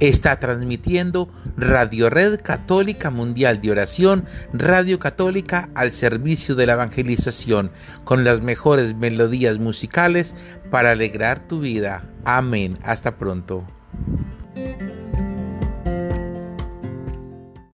Está transmitiendo Radio Red Católica Mundial de Oración, Radio Católica al servicio de la evangelización, con las mejores melodías musicales para alegrar tu vida. Amén. Hasta pronto.